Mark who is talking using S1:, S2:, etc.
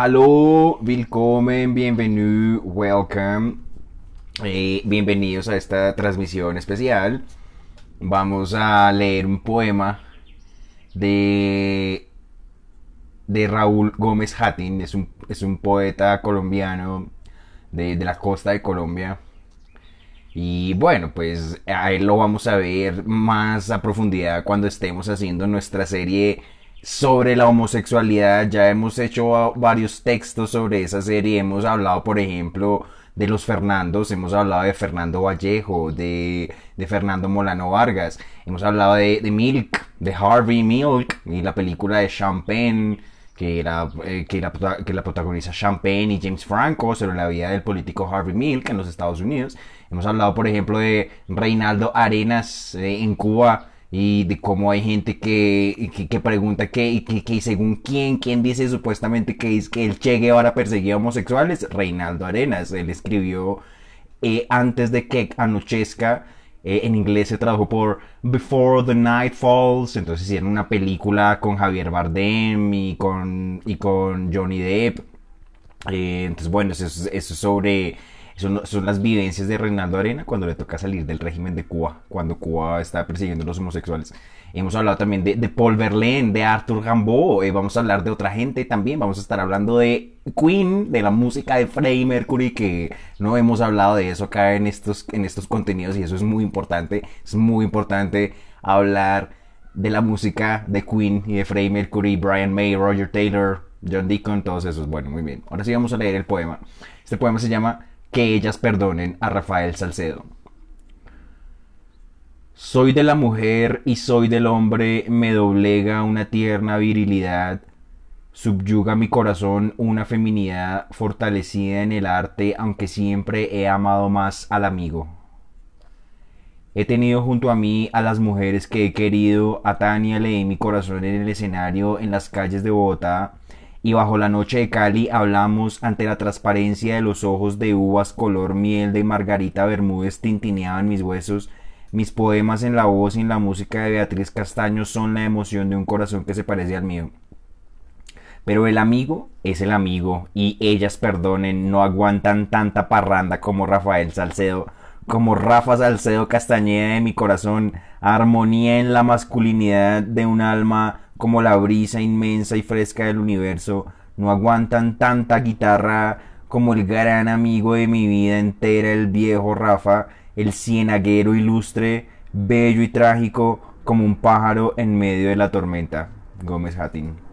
S1: Hallo, willkommen, bienvenue, welcome. Eh, bienvenidos a esta transmisión especial. Vamos a leer un poema de, de Raúl Gómez Hattin. Es un, es un poeta colombiano de, de la costa de Colombia. Y bueno, pues a él lo vamos a ver más a profundidad cuando estemos haciendo nuestra serie sobre la homosexualidad. Ya hemos hecho varios textos sobre esa serie. Hemos hablado, por ejemplo, de los Fernandos. Hemos hablado de Fernando Vallejo, de, de Fernando Molano Vargas. Hemos hablado de, Milk, de Harvey Milk y la película de Champagne. Que la, eh, que, la, que la protagoniza Champagne y James Franco sobre la vida del político Harvey Milk en los Estados Unidos. Hemos hablado, por ejemplo, de Reinaldo Arenas eh, en Cuba y de cómo hay gente que, que, pregunta que, que, que, según quién, quién dice supuestamente que es que el Che Guevara perseguía homosexuales, Reinaldo Arenas, él escribió eh, antes de que anochezca, eh, en inglés se tradujo por Before the Night Falls, entonces hicieron una película con Javier Bardem y con, y con Johnny Depp, eh, entonces bueno, eso, eso es sobre son, son, las vivencias de Reinaldo Arena cuando le toca salir del régimen de Cuba, cuando Cuba está persiguiendo a los homosexuales. Hemos hablado también de, de Paul Verlaine, de Arthur Rimbaud, eh, vamos a hablar de otra gente también, vamos a estar hablando de Queen, de la música de Freddie Mercury, que no hemos hablado de eso acá en estos, en estos contenidos y eso es muy importante, es muy importante hablar de la música de Queen y de Freddie Mercury, Brian May, Roger Taylor, John Deacon, todos esos. Bueno, muy bien. Ahora sí vamos a leer el poema. Este poema se llama que ellas perdonen a Rafael Salcedo. Soy de la mujer y soy del hombre, me doblega una tierna virilidad, subyuga mi corazón una feminidad fortalecida en el arte, aunque siempre he amado más al amigo. He tenido junto a mí a las mujeres que he querido, a Tania leí mi corazón en el escenario en las calles de Bogotá, y bajo la noche de Cali hablamos ante la transparencia de los ojos de uvas color miel de Margarita Bermúdez tintineaban mis huesos. Mis poemas en la voz y en la música de Beatriz Castaño son la emoción de un corazón que se parece al mío. Pero el amigo es el amigo y ellas, perdonen, no aguantan tanta parranda como Rafael Salcedo, como Rafa Salcedo Castañeda de mi corazón, armonía en la masculinidad de un alma como la brisa inmensa y fresca del universo, no aguantan tanta guitarra como el gran amigo de mi vida entera, el viejo Rafa, el cienaguero ilustre, bello y trágico como un pájaro en medio de la tormenta. Gómez Hattin.